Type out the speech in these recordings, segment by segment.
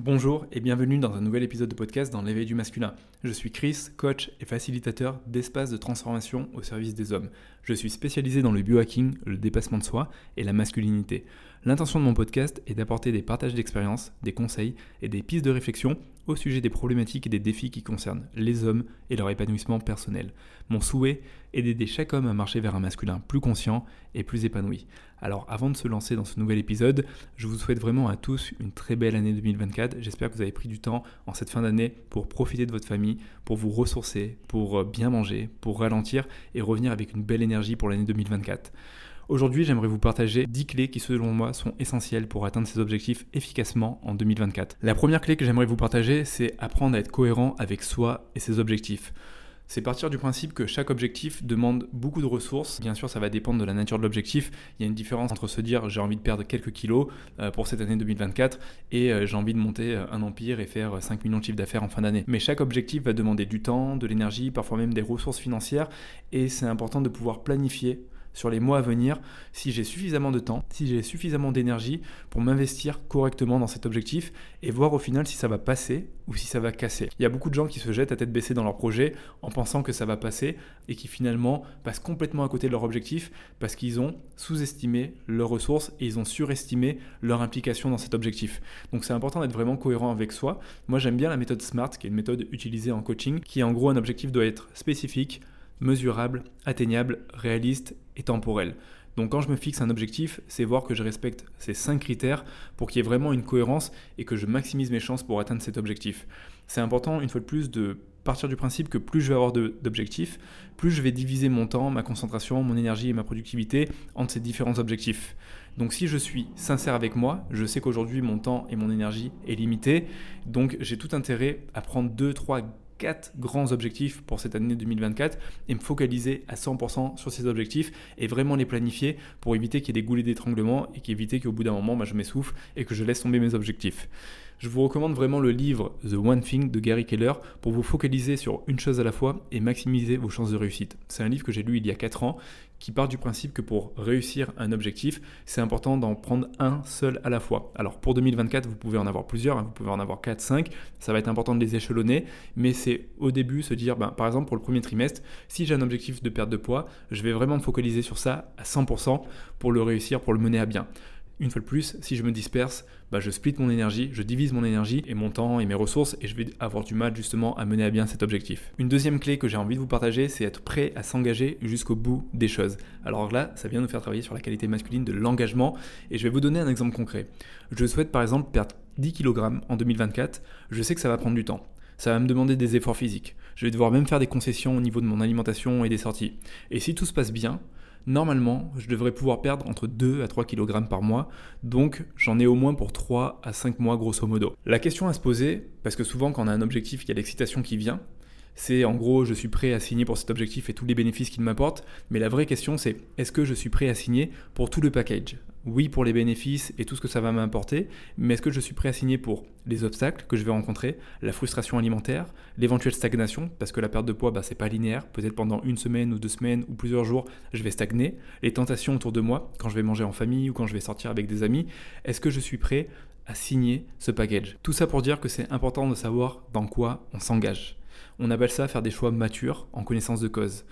Bonjour et bienvenue dans un nouvel épisode de podcast dans l'éveil du masculin. Je suis Chris, coach et facilitateur d'espaces de transformation au service des hommes. Je suis spécialisé dans le biohacking, le dépassement de soi et la masculinité. L'intention de mon podcast est d'apporter des partages d'expériences, des conseils et des pistes de réflexion au sujet des problématiques et des défis qui concernent les hommes et leur épanouissement personnel. Mon souhait est d'aider chaque homme à marcher vers un masculin plus conscient et plus épanoui. Alors avant de se lancer dans ce nouvel épisode, je vous souhaite vraiment à tous une très belle année 2024. J'espère que vous avez pris du temps en cette fin d'année pour profiter de votre famille, pour vous ressourcer, pour euh, bien manger, pour ralentir et revenir avec une belle énergie pour l'année 2024. Aujourd'hui, j'aimerais vous partager 10 clés qui, selon moi, sont essentielles pour atteindre ces objectifs efficacement en 2024. La première clé que j'aimerais vous partager, c'est apprendre à être cohérent avec soi et ses objectifs c'est partir du principe que chaque objectif demande beaucoup de ressources. Bien sûr, ça va dépendre de la nature de l'objectif. Il y a une différence entre se dire j'ai envie de perdre quelques kilos euh, pour cette année 2024 et euh, j'ai envie de monter euh, un empire et faire 5 millions de chiffres d'affaires en fin d'année. Mais chaque objectif va demander du temps, de l'énergie, parfois même des ressources financières et c'est important de pouvoir planifier sur les mois à venir si j'ai suffisamment de temps, si j'ai suffisamment d'énergie pour m'investir correctement dans cet objectif et voir au final si ça va passer ou si ça va casser. Il y a beaucoup de gens qui se jettent à tête baissée dans leur projet en pensant que ça va passer et qui finalement passent complètement à côté de leur objectif parce qu'ils ont sous-estimé leurs ressources et ils ont surestimé leur implication dans cet objectif. Donc c'est important d'être vraiment cohérent avec soi. Moi j'aime bien la méthode SMART qui est une méthode utilisée en coaching qui en gros un objectif doit être spécifique, mesurable, atteignable, réaliste et temporel. Donc quand je me fixe un objectif, c'est voir que je respecte ces cinq critères pour qu'il y ait vraiment une cohérence et que je maximise mes chances pour atteindre cet objectif. C'est important, une fois de plus, de partir du principe que plus je vais avoir d'objectifs, plus je vais diviser mon temps, ma concentration, mon énergie et ma productivité entre ces différents objectifs. Donc si je suis sincère avec moi, je sais qu'aujourd'hui mon temps et mon énergie est limité, donc j'ai tout intérêt à prendre 2, 3, quatre grands objectifs pour cette année 2024 et me focaliser à 100% sur ces objectifs et vraiment les planifier pour éviter qu'il y ait des goulets d'étranglement et qu'éviter qu'au bout d'un moment, bah, je m'essouffle et que je laisse tomber mes objectifs. Je vous recommande vraiment le livre The One Thing de Gary Keller pour vous focaliser sur une chose à la fois et maximiser vos chances de réussite. C'est un livre que j'ai lu il y a 4 ans qui part du principe que pour réussir un objectif, c'est important d'en prendre un seul à la fois. Alors pour 2024, vous pouvez en avoir plusieurs, hein, vous pouvez en avoir 4, 5, ça va être important de les échelonner, mais c'est au début se dire, ben, par exemple pour le premier trimestre, si j'ai un objectif de perte de poids, je vais vraiment me focaliser sur ça à 100% pour le réussir, pour le mener à bien une fois de plus, si je me disperse, bah, je split mon énergie, je divise mon énergie et mon temps et mes ressources et je vais avoir du mal justement à mener à bien cet objectif. Une deuxième clé que j'ai envie de vous partager, c'est être prêt à s'engager jusqu'au bout des choses. Alors là, ça vient nous faire travailler sur la qualité masculine de l'engagement et je vais vous donner un exemple concret. Je souhaite par exemple perdre 10 kg en 2024, je sais que ça va prendre du temps. Ça va me demander des efforts physiques. Je vais devoir même faire des concessions au niveau de mon alimentation et des sorties. Et si tout se passe bien, normalement, je devrais pouvoir perdre entre 2 à 3 kg par mois, donc j'en ai au moins pour 3 à 5 mois grosso modo. La question à se poser, parce que souvent quand on a un objectif, il y a l'excitation qui vient, c'est en gros je suis prêt à signer pour cet objectif et tous les bénéfices qu'il m'apporte, mais la vraie question c'est est-ce que je suis prêt à signer pour tout le package? Oui pour les bénéfices et tout ce que ça va m'apporter, mais est-ce que je suis prêt à signer pour les obstacles que je vais rencontrer, la frustration alimentaire, l'éventuelle stagnation, parce que la perte de poids, bah, c'est pas linéaire, peut-être pendant une semaine ou deux semaines ou plusieurs jours, je vais stagner, les tentations autour de moi, quand je vais manger en famille ou quand je vais sortir avec des amis, est-ce que je suis prêt à signer ce package? Tout ça pour dire que c'est important de savoir dans quoi on s'engage. On appelle ça faire des choix matures en connaissance de cause.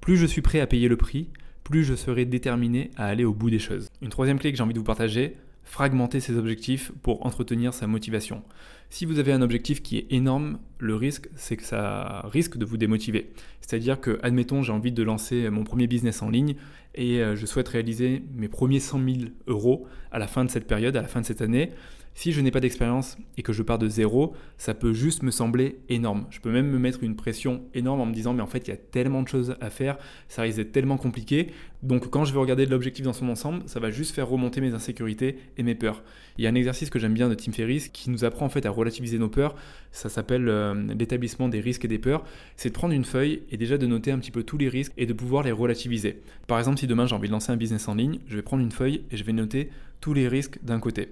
Plus je suis prêt à payer le prix, plus je serai déterminé à aller au bout des choses. Une troisième clé que j'ai envie de vous partager, fragmenter ses objectifs pour entretenir sa motivation. Si vous avez un objectif qui est énorme, le risque, c'est que ça risque de vous démotiver. C'est-à-dire que, admettons, j'ai envie de lancer mon premier business en ligne et euh, je souhaite réaliser mes premiers 100 000 euros à la fin de cette période, à la fin de cette année. Si je n'ai pas d'expérience et que je pars de zéro, ça peut juste me sembler énorme. Je peux même me mettre une pression énorme en me disant mais en fait il y a tellement de choses à faire, ça risque d'être tellement compliqué. Donc quand je vais regarder l'objectif dans son ensemble, ça va juste faire remonter mes insécurités et mes peurs. Il y a un exercice que j'aime bien de Tim Ferriss qui nous apprend en fait à relativiser nos peurs. Ça s'appelle euh, l'établissement des risques et des peurs. C'est de prendre une feuille et déjà de noter un petit peu tous les risques et de pouvoir les relativiser. Par exemple, si demain j'ai envie de lancer un business en ligne, je vais prendre une feuille et je vais noter tous les risques d'un côté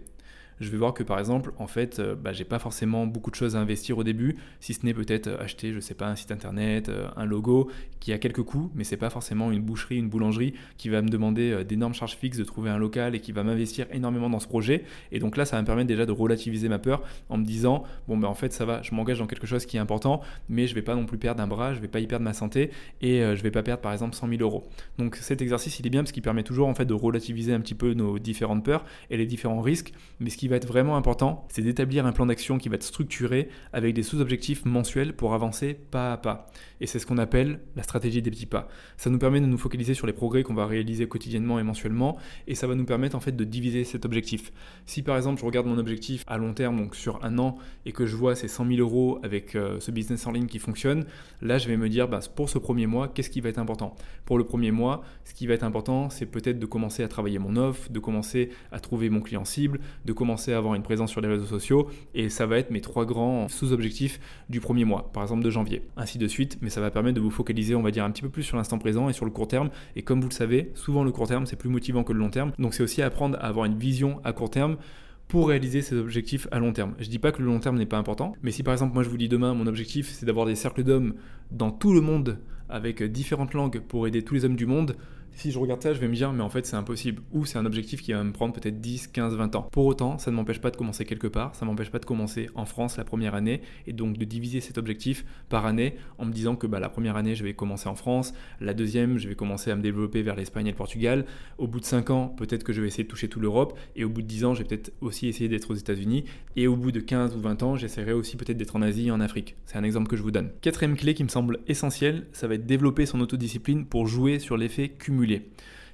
je vais voir que par exemple, en fait, euh, bah, j'ai pas forcément beaucoup de choses à investir au début, si ce n'est peut-être acheter, je sais pas, un site internet, euh, un logo qui a quelques coûts, mais c'est pas forcément une boucherie, une boulangerie qui va me demander euh, d'énormes charges fixes de trouver un local et qui va m'investir énormément dans ce projet. Et donc là, ça va me permettre déjà de relativiser ma peur en me disant, bon, ben en fait, ça va, je m'engage dans quelque chose qui est important, mais je vais pas non plus perdre un bras, je vais pas y perdre ma santé et je vais pas perdre par exemple 100 000 euros. Donc cet exercice, il est bien parce qu'il permet toujours en fait de relativiser un petit peu nos différentes peurs et les différents risques. Mais ce qui va être vraiment important, c'est d'établir un plan d'action qui va être structuré avec des sous-objectifs mensuels pour avancer pas à pas. Et c'est ce qu'on appelle la stratégie des petits pas. Ça nous permet de nous focaliser sur les progrès qu'on va réaliser quotidiennement et mensuellement, et ça va nous permettre en fait de diviser cet objectif. Si par exemple je regarde mon objectif à long terme, donc sur un an, et que je vois ces 100 000 euros avec euh, ce business en ligne qui fonctionne, là je vais me dire bah, pour ce premier mois, qu'est-ce qui va être important? Pour le premier mois, ce qui va être important, c'est peut-être de commencer à travailler mon offre, de commencer à trouver mon client cible, de commencer à avoir une présence sur les réseaux sociaux, et ça va être mes trois grands sous-objectifs du premier mois, par exemple de janvier, ainsi de suite mais ça va permettre de vous focaliser, on va dire, un petit peu plus sur l'instant présent et sur le court terme. Et comme vous le savez, souvent le court terme, c'est plus motivant que le long terme. Donc c'est aussi apprendre à avoir une vision à court terme pour réaliser ses objectifs à long terme. Je dis pas que le long terme n'est pas important, mais si par exemple moi je vous dis demain mon objectif c'est d'avoir des cercles d'hommes dans tout le monde avec différentes langues pour aider tous les hommes du monde, si je regarde ça, je vais me dire, mais en fait, c'est impossible. Ou c'est un objectif qui va me prendre peut-être 10, 15, 20 ans. Pour autant, ça ne m'empêche pas de commencer quelque part, ça ne m'empêche pas de commencer en France la première année, et donc de diviser cet objectif par année en me disant que bah, la première année, je vais commencer en France, la deuxième, je vais commencer à me développer vers l'Espagne et le Portugal. Au bout de 5 ans, peut-être que je vais essayer de toucher toute l'Europe, et au bout de 10 ans, je vais peut-être aussi essayer d'être aux États-Unis, et au bout de 15 ou 20 ans, j'essaierai aussi peut-être d'être en Asie et en Afrique. C'est un exemple que je vous donne. Quatrième clé qui me semble essentielle, ça va être développer son autodiscipline pour jouer sur l'effet cumulé.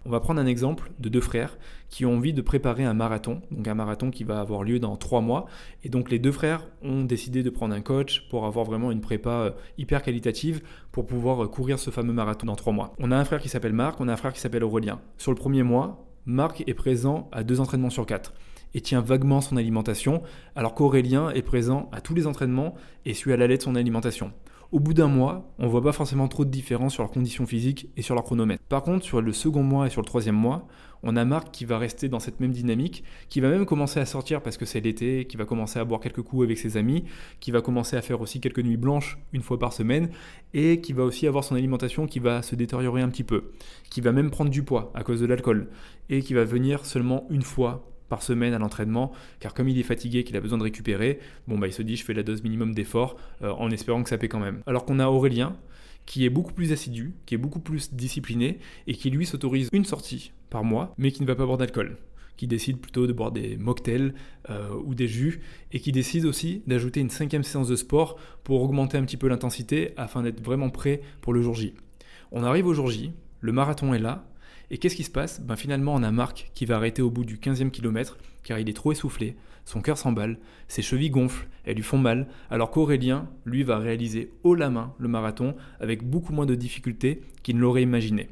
On va prendre un exemple de deux frères qui ont envie de préparer un marathon, donc un marathon qui va avoir lieu dans trois mois. Et donc les deux frères ont décidé de prendre un coach pour avoir vraiment une prépa euh, hyper qualitative pour pouvoir euh, courir ce fameux marathon dans trois mois. On a un frère qui s'appelle Marc, on a un frère qui s'appelle Aurélien. Sur le premier mois, Marc est présent à deux entraînements sur quatre et tient vaguement son alimentation, alors qu'Aurélien est présent à tous les entraînements et suit à la lettre son alimentation. Au bout d'un mois, on voit pas forcément trop de différence sur leurs conditions physiques et sur leur chronomètre. Par contre, sur le second mois et sur le troisième mois, on a Marc qui va rester dans cette même dynamique, qui va même commencer à sortir parce que c'est l'été, qui va commencer à boire quelques coups avec ses amis, qui va commencer à faire aussi quelques nuits blanches une fois par semaine, et qui va aussi avoir son alimentation qui va se détériorer un petit peu, qui va même prendre du poids à cause de l'alcool, et qui va venir seulement une fois par semaine à l'entraînement, car comme il est fatigué, qu'il a besoin de récupérer, bon bah il se dit je fais la dose minimum d'effort euh, en espérant que ça paie quand même. Alors qu'on a Aurélien, qui est beaucoup plus assidu, qui est beaucoup plus discipliné, et qui lui s'autorise une sortie par mois, mais qui ne va pas boire d'alcool qui décide plutôt de boire des mocktails euh, ou des jus, et qui décide aussi d'ajouter une cinquième séance de sport pour augmenter un petit peu l'intensité afin d'être vraiment prêt pour le jour J. On arrive au jour J, le marathon est là, et qu'est-ce qui se passe? Ben Finalement, on a Marc qui va arrêter au bout du 15e kilomètre car il est trop essoufflé, son cœur s'emballe, ses chevilles gonflent, elles lui font mal, alors qu'Aurélien, lui, va réaliser haut la main le marathon avec beaucoup moins de difficultés qu'il ne l'aurait imaginé.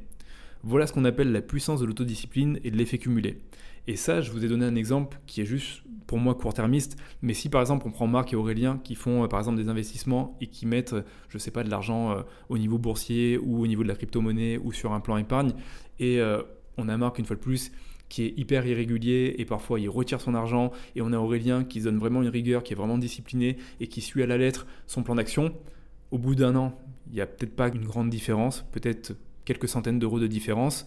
Voilà ce qu'on appelle la puissance de l'autodiscipline et de l'effet cumulé. Et ça, je vous ai donné un exemple qui est juste pour moi court-termiste, mais si par exemple on prend Marc et Aurélien qui font euh, par exemple des investissements et qui mettent, je sais pas, de l'argent euh, au niveau boursier ou au niveau de la crypto-monnaie ou sur un plan épargne, et euh, on a Marc une fois de plus qui est hyper irrégulier et parfois il retire son argent et on a Aurélien qui donne vraiment une rigueur, qui est vraiment discipliné et qui suit à la lettre son plan d'action. Au bout d'un an, il n'y a peut-être pas une grande différence, peut-être quelques centaines d'euros de différence.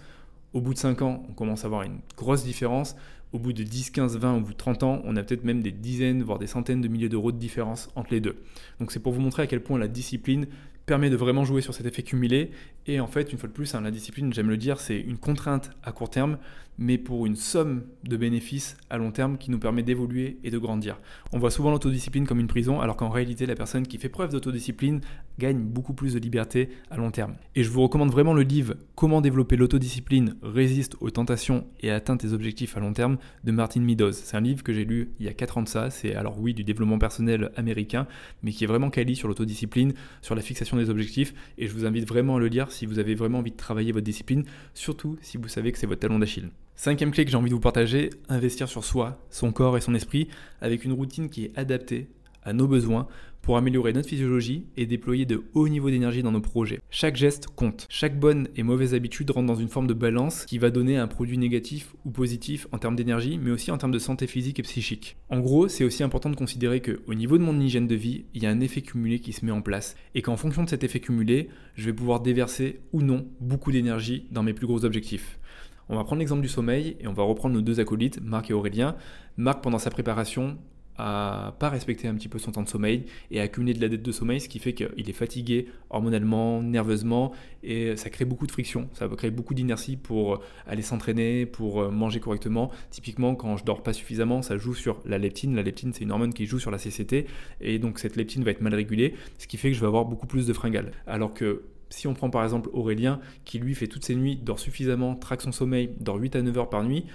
Au bout de 5 ans, on commence à avoir une grosse différence. Au bout de 10, 15, 20, au bout de 30 ans, on a peut-être même des dizaines, voire des centaines de milliers d'euros de différence entre les deux. Donc c'est pour vous montrer à quel point la discipline permet de vraiment jouer sur cet effet cumulé. Et en fait, une fois de plus, hein, la discipline, j'aime le dire, c'est une contrainte à court terme, mais pour une somme de bénéfices à long terme qui nous permet d'évoluer et de grandir. On voit souvent l'autodiscipline comme une prison, alors qu'en réalité, la personne qui fait preuve d'autodiscipline gagne beaucoup plus de liberté à long terme. Et je vous recommande vraiment le livre Comment développer l'autodiscipline, résiste aux tentations et atteint tes objectifs à long terme de Martin Meadows. C'est un livre que j'ai lu il y a 4 ans de ça, c'est alors oui du développement personnel américain, mais qui est vraiment quali sur l'autodiscipline, sur la fixation des objectifs, et je vous invite vraiment à le lire si vous avez vraiment envie de travailler votre discipline, surtout si vous savez que c'est votre talon d'Achille. Cinquième clé que j'ai envie de vous partager, investir sur soi, son corps et son esprit avec une routine qui est adaptée à nos besoins pour améliorer notre physiologie et déployer de hauts niveaux d'énergie dans nos projets. Chaque geste compte. Chaque bonne et mauvaise habitude rentre dans une forme de balance qui va donner un produit négatif ou positif en termes d'énergie, mais aussi en termes de santé physique et psychique. En gros, c'est aussi important de considérer qu'au niveau de mon hygiène de vie, il y a un effet cumulé qui se met en place et qu'en fonction de cet effet cumulé, je vais pouvoir déverser ou non beaucoup d'énergie dans mes plus gros objectifs. On va prendre l'exemple du sommeil et on va reprendre nos deux acolytes, Marc et Aurélien. Marc, pendant sa préparation, à pas respecter un petit peu son temps de sommeil et à accumuler de la dette de sommeil, ce qui fait qu'il est fatigué hormonalement, nerveusement, et ça crée beaucoup de friction, ça va créer beaucoup d'inertie pour aller s'entraîner, pour manger correctement. Typiquement, quand je dors pas suffisamment, ça joue sur la leptine. La leptine, c'est une hormone qui joue sur la CCT, et donc cette leptine va être mal régulée, ce qui fait que je vais avoir beaucoup plus de fringales. Alors que si on prend par exemple Aurélien, qui lui fait toutes ses nuits, dort suffisamment, traque son sommeil, dort 8 à 9 heures par nuit,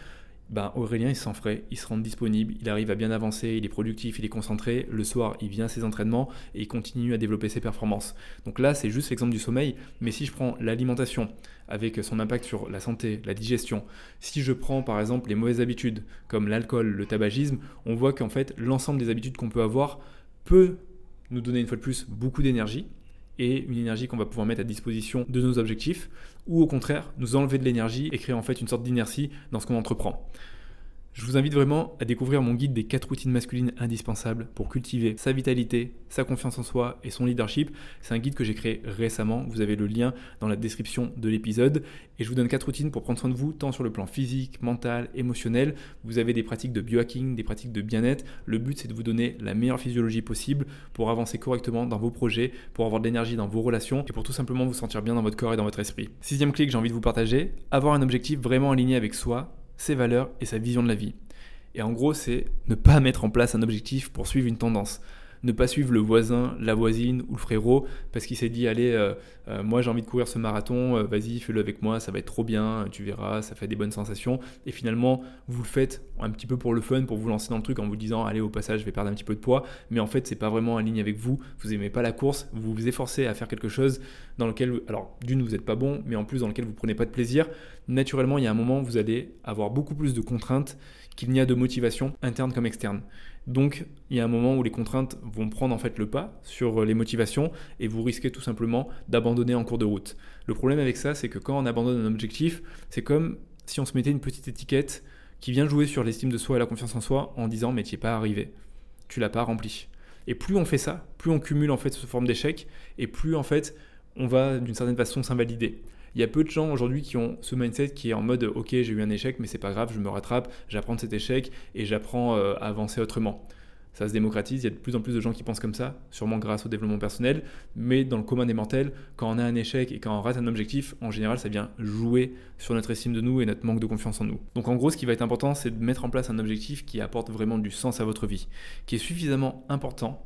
ben Aurélien il s'en frais, il se rend disponible, il arrive à bien avancer, il est productif, il est concentré, le soir il vient à ses entraînements et il continue à développer ses performances. Donc là c'est juste l'exemple du sommeil, mais si je prends l'alimentation avec son impact sur la santé, la digestion, si je prends par exemple les mauvaises habitudes comme l'alcool, le tabagisme, on voit qu'en fait l'ensemble des habitudes qu'on peut avoir peut nous donner une fois de plus beaucoup d'énergie, et une énergie qu'on va pouvoir mettre à disposition de nos objectifs, ou au contraire nous enlever de l'énergie et créer en fait une sorte d'inertie dans ce qu'on entreprend. Je vous invite vraiment à découvrir mon guide des 4 routines masculines indispensables pour cultiver sa vitalité, sa confiance en soi et son leadership. C'est un guide que j'ai créé récemment, vous avez le lien dans la description de l'épisode. Et je vous donne 4 routines pour prendre soin de vous, tant sur le plan physique, mental, émotionnel. Vous avez des pratiques de biohacking, des pratiques de bien-être. Le but c'est de vous donner la meilleure physiologie possible pour avancer correctement dans vos projets, pour avoir de l'énergie dans vos relations et pour tout simplement vous sentir bien dans votre corps et dans votre esprit. Sixième que j'ai envie de vous partager, avoir un objectif vraiment aligné avec soi ses valeurs et sa vision de la vie. Et en gros, c'est ne pas mettre en place un objectif pour suivre une tendance ne pas suivre le voisin, la voisine ou le frérot parce qu'il s'est dit allez, euh, euh, moi j'ai envie de courir ce marathon, euh, vas-y fais-le avec moi, ça va être trop bien, tu verras, ça fait des bonnes sensations. Et finalement, vous le faites un petit peu pour le fun, pour vous lancer dans le truc en vous disant allez au passage je vais perdre un petit peu de poids, mais en fait c'est pas vraiment en ligne avec vous, vous aimez pas la course, vous vous efforcez à faire quelque chose dans lequel, alors d'une vous n'êtes pas bon, mais en plus dans lequel vous prenez pas de plaisir. Naturellement, il y a un moment vous allez avoir beaucoup plus de contraintes qu'il n'y a de motivation interne comme externe. Donc, il y a un moment où les contraintes vont prendre en fait le pas sur les motivations et vous risquez tout simplement d'abandonner en cours de route. Le problème avec ça, c'est que quand on abandonne un objectif, c'est comme si on se mettait une petite étiquette qui vient jouer sur l'estime de soi et la confiance en soi en disant mais tu n'y es pas arrivé, tu l'as pas rempli. Et plus on fait ça, plus on cumule en fait cette forme d'échec et plus en fait on va d'une certaine façon s'invalider. Il y a peu de gens aujourd'hui qui ont ce mindset qui est en mode ok j'ai eu un échec mais c'est pas grave, je me rattrape, j'apprends de cet échec et j'apprends euh, à avancer autrement. Ça se démocratise, il y a de plus en plus de gens qui pensent comme ça, sûrement grâce au développement personnel, mais dans le commun des mortels, quand on a un échec et quand on rate un objectif, en général ça vient jouer sur notre estime de nous et notre manque de confiance en nous. Donc en gros ce qui va être important c'est de mettre en place un objectif qui apporte vraiment du sens à votre vie, qui est suffisamment important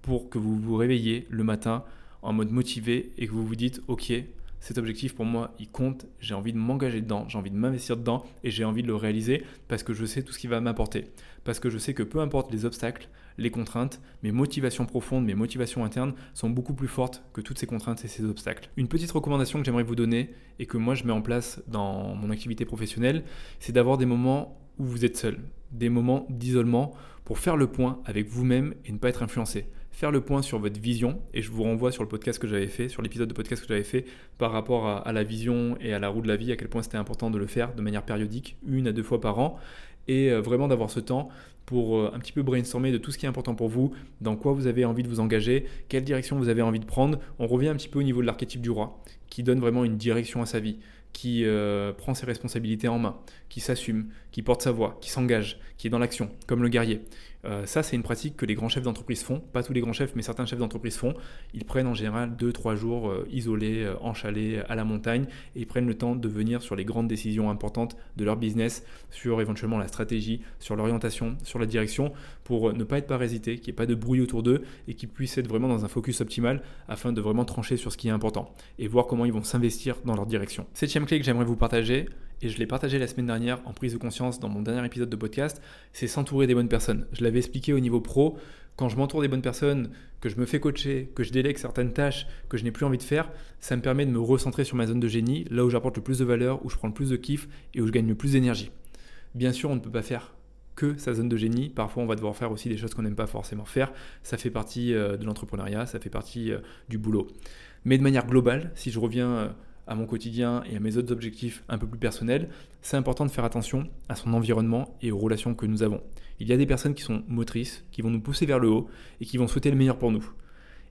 pour que vous vous réveillez le matin en mode motivé et que vous vous dites ok cet objectif pour moi, il compte, j'ai envie de m'engager dedans, j'ai envie de m'investir dedans et j'ai envie de le réaliser parce que je sais tout ce qui va m'apporter. Parce que je sais que peu importe les obstacles, les contraintes, mes motivations profondes, mes motivations internes sont beaucoup plus fortes que toutes ces contraintes et ces obstacles. Une petite recommandation que j'aimerais vous donner et que moi je mets en place dans mon activité professionnelle, c'est d'avoir des moments où vous êtes seul, des moments d'isolement pour faire le point avec vous-même et ne pas être influencé faire le point sur votre vision, et je vous renvoie sur le podcast que j'avais fait, sur l'épisode de podcast que j'avais fait par rapport à, la vision et à la roue de la vie, à quel point c'était important de le faire de manière périodique, une à deux fois par an, et euh, vraiment d'avoir ce temps pour euh, un petit peu brainstormer de tout ce qui est important pour vous, dans quoi vous avez envie de vous engager, quelle direction vous avez envie de prendre. On revient un petit peu au niveau de l'archétype du roi, qui donne vraiment une direction à sa vie, qui euh, prend ses responsabilités en main, qui s'assume, qui porte sa voix, qui s'engage, qui est dans l'action, comme le guerrier. Euh, ça, c'est une pratique que les grands chefs d'entreprise font. Pas tous les grands chefs, mais certains chefs d'entreprise font. Ils prennent en général 2-3 jours euh, isolés, euh, en chalet, à la montagne, et ils prennent le temps de venir sur les grandes décisions importantes de leur business, sur éventuellement la stratégie, sur l'orientation, sur la direction, pour ne pas être parasité, qu'il n'y ait pas de bruit autour d'eux, et qu'ils puissent être vraiment dans un focus optimal afin de vraiment trancher sur ce qui est important, et voir comment ils vont s'investir dans leur direction. Septième clé que j'aimerais vous partager, et je l'ai partagé la semaine dernière en prise de conscience dans mon dernier épisode de podcast, c'est s'entourer des bonnes personnes. Je l'avais expliqué au niveau pro, quand je m'entoure des bonnes personnes, que je me fais coacher, que je délègue certaines tâches que je n'ai plus envie de faire, ça me permet de me recentrer sur ma zone de génie, là où j'apporte le plus de valeur, où je prends le plus de kiff et où je gagne le plus d'énergie. Bien sûr, on ne peut pas faire que sa zone de génie. Parfois, on va devoir faire aussi des choses qu'on n'aime pas forcément faire. Ça fait partie euh, de l'entrepreneuriat, ça fait partie euh, du boulot. Mais de manière globale, si je reviens euh, à mon quotidien et à mes autres objectifs un peu plus personnels, c'est important de faire attention à son environnement et aux relations que nous avons. Il y a des personnes qui sont motrices, qui vont nous pousser vers le haut et qui vont souhaiter le meilleur pour nous.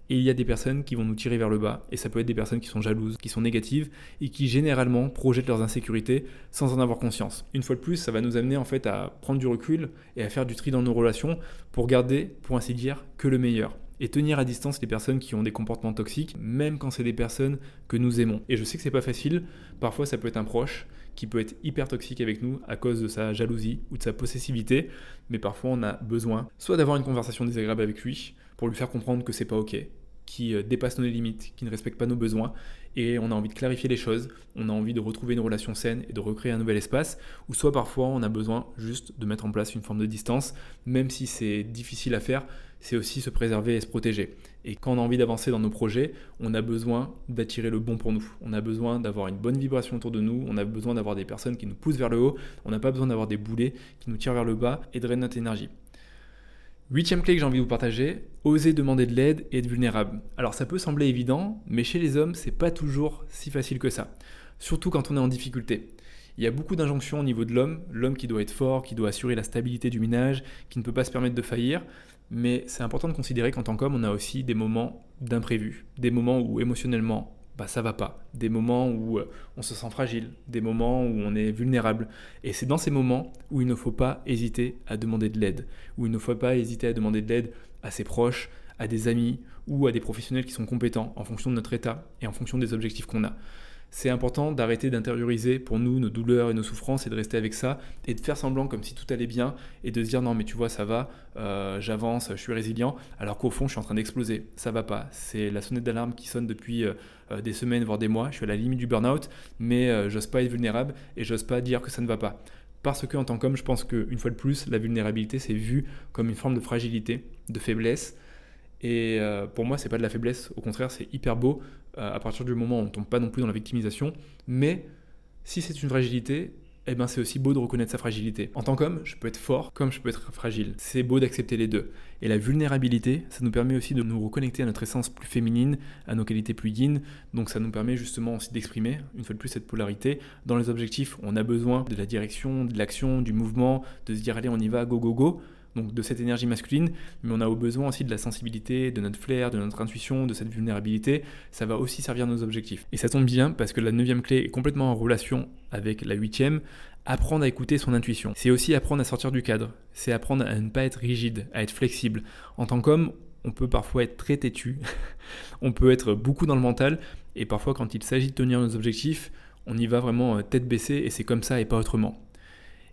Et il y a des personnes qui vont nous tirer vers le bas, et ça peut être des personnes qui sont jalouses, qui sont négatives, et qui généralement projettent leurs insécurités sans en avoir conscience. Une fois de plus, ça va nous amener en fait à prendre du recul et à faire du tri dans nos relations pour garder, pour ainsi dire, que le meilleur. Et tenir à distance les personnes qui ont des comportements toxiques, même quand c'est des personnes que nous aimons. Et je sais que c'est pas facile, parfois ça peut être un proche qui peut être hyper toxique avec nous à cause de sa jalousie ou de sa possessivité, mais parfois on a besoin soit d'avoir une conversation désagréable avec lui, pour lui faire comprendre que c'est pas ok, qui euh, dépasse nos limites, qui ne respecte pas nos besoins, et on a envie de clarifier les choses, on a envie de retrouver une relation saine et de recréer un nouvel espace, ou soit parfois on a besoin juste de mettre en place une forme de distance, même si c'est difficile à faire, c'est aussi se préserver et se protéger. Et quand on a envie d'avancer dans nos projets, on a besoin d'attirer le bon pour nous. On a besoin d'avoir une bonne vibration autour de nous, on a besoin d'avoir des personnes qui nous poussent vers le haut, on n'a pas besoin d'avoir des boulets qui nous tirent vers le bas et drainent notre énergie. Huitième clé que j'ai envie de vous partager, oser demander de l'aide et être vulnérable. Alors ça peut sembler évident, mais chez les hommes, c'est pas toujours si facile que ça. Surtout quand on est en difficulté. Il y a beaucoup d'injonctions au niveau de l'homme, l'homme qui doit être fort, qui doit assurer la stabilité du ménage, qui ne peut pas se permettre de faillir, mais c'est important de considérer qu'en tant qu'homme, on a aussi des moments d'imprévu, des moments où émotionnellement bah ça va pas, des moments où euh, on se sent fragile, des moments où on est vulnérable. Et c'est dans ces moments où il ne faut pas hésiter à demander de l'aide, où il ne faut pas hésiter à demander de l'aide à ses proches, à des amis ou à des professionnels qui sont compétents en fonction de notre état et en fonction des objectifs qu'on a c'est important d'arrêter d'intérioriser pour nous nos douleurs et nos souffrances et de rester avec ça et de faire semblant comme si tout allait bien et de se dire non mais tu vois ça va, euh, j'avance, je suis résilient alors qu'au fond je suis en train d'exploser, ça va pas. C'est la sonnette d'alarme qui sonne depuis euh, euh, des semaines voire des mois, je suis à la limite du burn-out mais j'ose pas être vulnérable et j'ose pas dire que ça ne va pas. Parce que en tant qu'homme je pense qu'une fois de plus la vulnérabilité c'est vu comme une forme de fragilité, de faiblesse et euh, pour moi, c'est pas de la faiblesse, au contraire, c'est hyper beau euh, à partir du moment où on tombe pas non plus dans la victimisation. Mais si c'est une fragilité, eh ben c'est aussi beau de reconnaître sa fragilité. En tant qu'homme, je peux être fort comme je peux être fragile. C'est beau d'accepter les deux. Et la vulnérabilité, ça nous permet aussi de nous reconnecter à notre essence plus féminine, à nos qualités plus yin. Donc ça nous permet justement aussi d'exprimer, une fois de plus, cette polarité. Dans les objectifs, on a besoin de la direction, de l'action, du mouvement, de se dire allez, on y va, go, go, go donc de cette énergie masculine, mais on a au besoin aussi de la sensibilité, de notre flair, de notre intuition, de cette vulnérabilité. Ça va aussi servir nos objectifs. Et ça tombe bien parce que la neuvième clé est complètement en relation avec la huitième. Apprendre à écouter son intuition. C'est aussi apprendre à sortir du cadre. C'est apprendre à ne pas être rigide, à être flexible. En tant qu'homme, on peut parfois être très têtu. on peut être beaucoup dans le mental. Et parfois, quand il s'agit de tenir nos objectifs, on y va vraiment euh, tête baissée et c'est comme ça et pas autrement.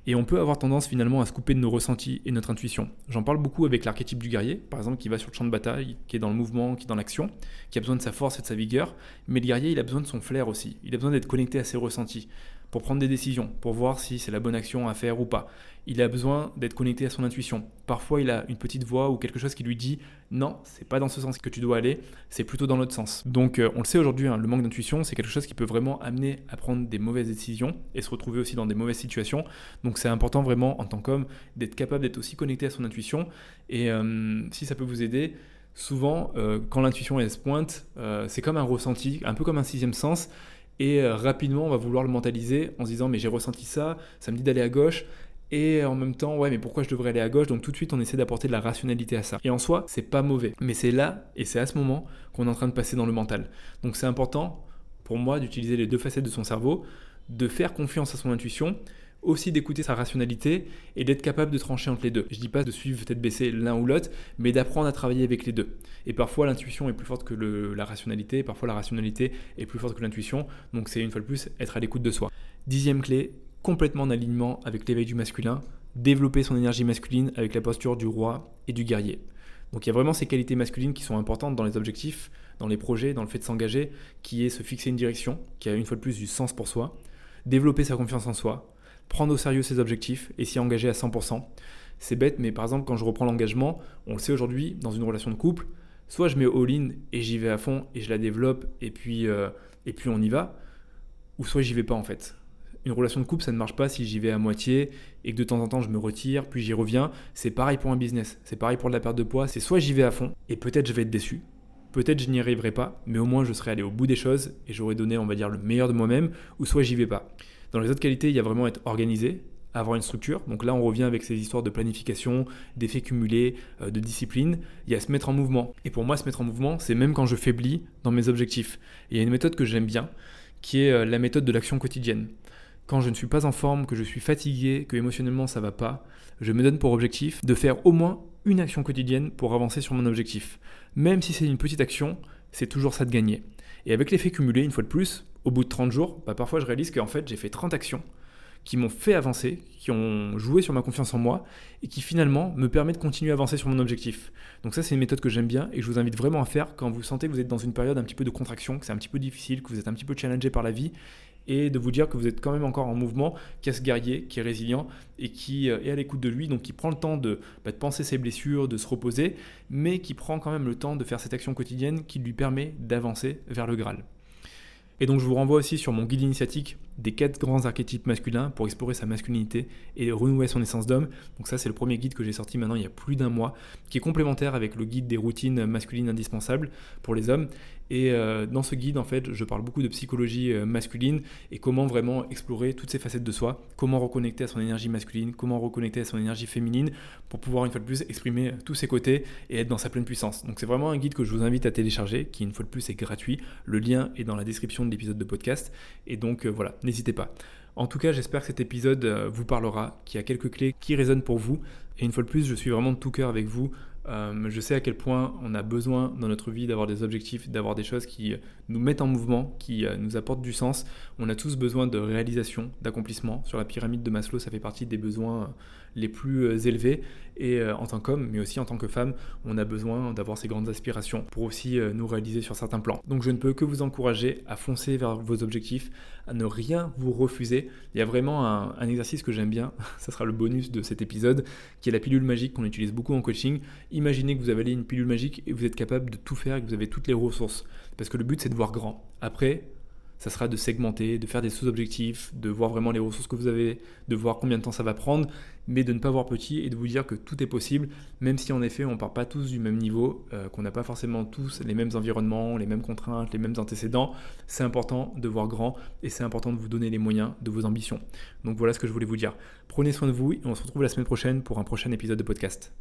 Et on peut avoir tendance finalement à se couper de nos ressentis et notre intuition. J'en parle beaucoup avec l'archétype du guerrier, par exemple, qui va sur le champ de bataille, qui est dans le mouvement, qui est dans l'action, qui a besoin de sa force et de sa vigueur. Mais le guerrier, il a besoin de son flair aussi. Il a besoin d'être connecté à ses ressentis pour prendre des décisions, pour voir si c'est la bonne action à faire ou pas. Il a besoin d'être connecté à son intuition. Parfois, il a une petite voix ou quelque chose qui lui dit non, c'est pas dans ce sens que tu dois aller, c'est plutôt dans l'autre sens. Donc, euh, on le sait aujourd'hui, hein, le manque d'intuition, c'est quelque chose qui peut vraiment amener à prendre des mauvaises décisions et se retrouver aussi dans des mauvaises situations. Donc, c'est important vraiment en tant qu'homme d'être capable d'être aussi connecté à son intuition. Et euh, si ça peut vous aider, souvent, euh, quand l'intuition est se pointe, c'est comme un ressenti, un peu comme un sixième sens. Et euh, rapidement, on va vouloir le mentaliser en se disant mais j'ai ressenti ça, ça me dit d'aller à gauche. Et en même temps, ouais, mais pourquoi je devrais aller à gauche? Donc tout de suite, on essaie d'apporter de la rationalité à ça. Et en soi, c'est pas mauvais. Mais c'est là, et c'est à ce moment, qu'on est en train de passer dans le mental. Donc c'est important, pour moi, d'utiliser les deux facettes de son cerveau, de faire confiance à son intuition, aussi d'écouter sa rationalité et d'être capable de trancher entre les deux. Je dis pas de suivre tête baissée l'un ou l'autre, mais d'apprendre à travailler avec les deux. Et parfois l'intuition est plus forte que la rationalité, parfois la rationalité est plus forte que l'intuition, donc c'est une fois de plus être à l'écoute de soi. Dixième clé, complètement en alignement avec l'éveil du masculin, développer son énergie masculine avec la posture du roi et du guerrier. Donc il y a vraiment ces qualités masculines qui sont importantes dans les objectifs, dans les projets, dans le fait de s'engager, qui est se fixer une direction, qui a une fois de plus du sens pour soi, développer sa confiance en soi, prendre au sérieux ses objectifs et s'y engager à 100%. C'est bête, mais par exemple, quand je reprends l'engagement, on le sait aujourd'hui, dans une relation de couple, soit je mets all-in et j'y vais à fond et je la développe et puis, euh, et puis on y va, ou soit j'y vais pas en fait. Une relation de couple, ça ne marche pas si j'y vais à moitié et que de temps en temps je me retire, puis j'y reviens. C'est pareil pour un business, c'est pareil pour la perte de poids. C'est soit j'y vais à fond et peut-être je vais être déçu, peut-être je n'y arriverai pas, mais au moins je serai allé au bout des choses et j'aurai donné, on va dire, le meilleur de moi-même, ou soit j'y vais pas. Dans les autres qualités, il y a vraiment être organisé, avoir une structure. Donc là, on revient avec ces histoires de planification, d'effets cumulés, euh, de discipline. Il y a se mettre en mouvement. Et pour moi, se mettre en mouvement, c'est même quand je faiblis dans mes objectifs. il y a une méthode que j'aime bien, qui est euh, la méthode de l'action quotidienne. Quand je ne suis pas en forme, que je suis fatigué, que émotionnellement ça va pas, je me donne pour objectif de faire au moins une action quotidienne pour avancer sur mon objectif. Même si c'est une petite action, c'est toujours ça de gagner. Et avec l'effet cumulé, une fois de plus, au bout de 30 jours, bah, parfois je réalise qu'en fait j'ai fait 30 actions qui m'ont fait avancer, qui ont joué sur ma confiance en moi et qui finalement me permet de continuer à avancer sur mon objectif. Donc ça c'est une méthode que j'aime bien et je vous invite vraiment à faire quand vous sentez que vous êtes dans une période un petit peu de contraction, que c'est un petit peu difficile, que vous êtes un petit peu challengé par la vie et de vous dire que vous êtes quand même encore en mouvement, qui est ce guerrier, qui est résilient et qui euh, est à l'écoute de lui, donc qui prend le temps de, bah, de, penser ses blessures, de se reposer, mais qui prend quand même le temps de faire cette action quotidienne qui lui permet d'avancer vers le Graal. Et donc je vous renvoie aussi sur mon guide initiatique des quatre grands archétypes masculins pour explorer sa masculinité et renouer son essence d'homme. Donc ça c'est le premier guide que j'ai sorti maintenant il y a plus d'un mois, qui est complémentaire avec le guide des routines masculines indispensables pour les hommes. Et euh, dans ce guide, en fait, je parle beaucoup de psychologie euh, masculine et comment vraiment explorer toutes ces facettes de soi, comment reconnecter à son énergie masculine, comment reconnecter à son énergie féminine pour pouvoir une fois de plus exprimer tous ses côtés et être dans sa pleine puissance. Donc c'est vraiment un guide que je vous invite à télécharger, qui une fois de plus est gratuit. Le lien est dans la description de l'épisode de podcast. Et donc euh, voilà, n'hésitez pas. En tout cas, j'espère que cet épisode vous parlera, qu'il y a quelques clés qui résonnent pour vous. Et une fois de plus, je suis vraiment de tout cœur avec vous euh, je sais à quel point on a besoin dans notre vie d'avoir des objectifs, d'avoir des choses qui nous mettent en mouvement, qui euh, nous apportent du sens. On a tous besoin de réalisation, d'accomplissement. Sur la pyramide de Maslow, ça fait partie des besoins les plus élevés. Et en tant qu'homme, mais aussi en tant que femme, on a besoin d'avoir ces grandes aspirations pour aussi nous réaliser sur certains plans. Donc je ne peux que vous encourager à foncer vers vos objectifs, à ne rien vous refuser. Il y a vraiment un, un exercice que j'aime bien, ça sera le bonus de cet épisode, qui est la pilule magique qu'on utilise beaucoup en coaching imaginez que vous avez une pilule magique et vous êtes capable de tout faire et que vous avez toutes les ressources. Parce que le but, c'est de voir grand. Après, ça sera de segmenter, de faire des sous-objectifs, de voir vraiment les ressources que vous avez, de voir combien de temps ça va prendre, mais de ne pas voir petit et de vous dire que tout est possible, même si en effet on ne part pas tous du même niveau, euh, qu'on n'a pas forcément tous les mêmes environnements, les mêmes contraintes, les mêmes antécédents. C'est important de voir grand et c'est important de vous donner les moyens de vos ambitions. Donc voilà ce que je voulais vous dire. Prenez soin de vous et on se retrouve la semaine prochaine pour un prochain épisode de podcast.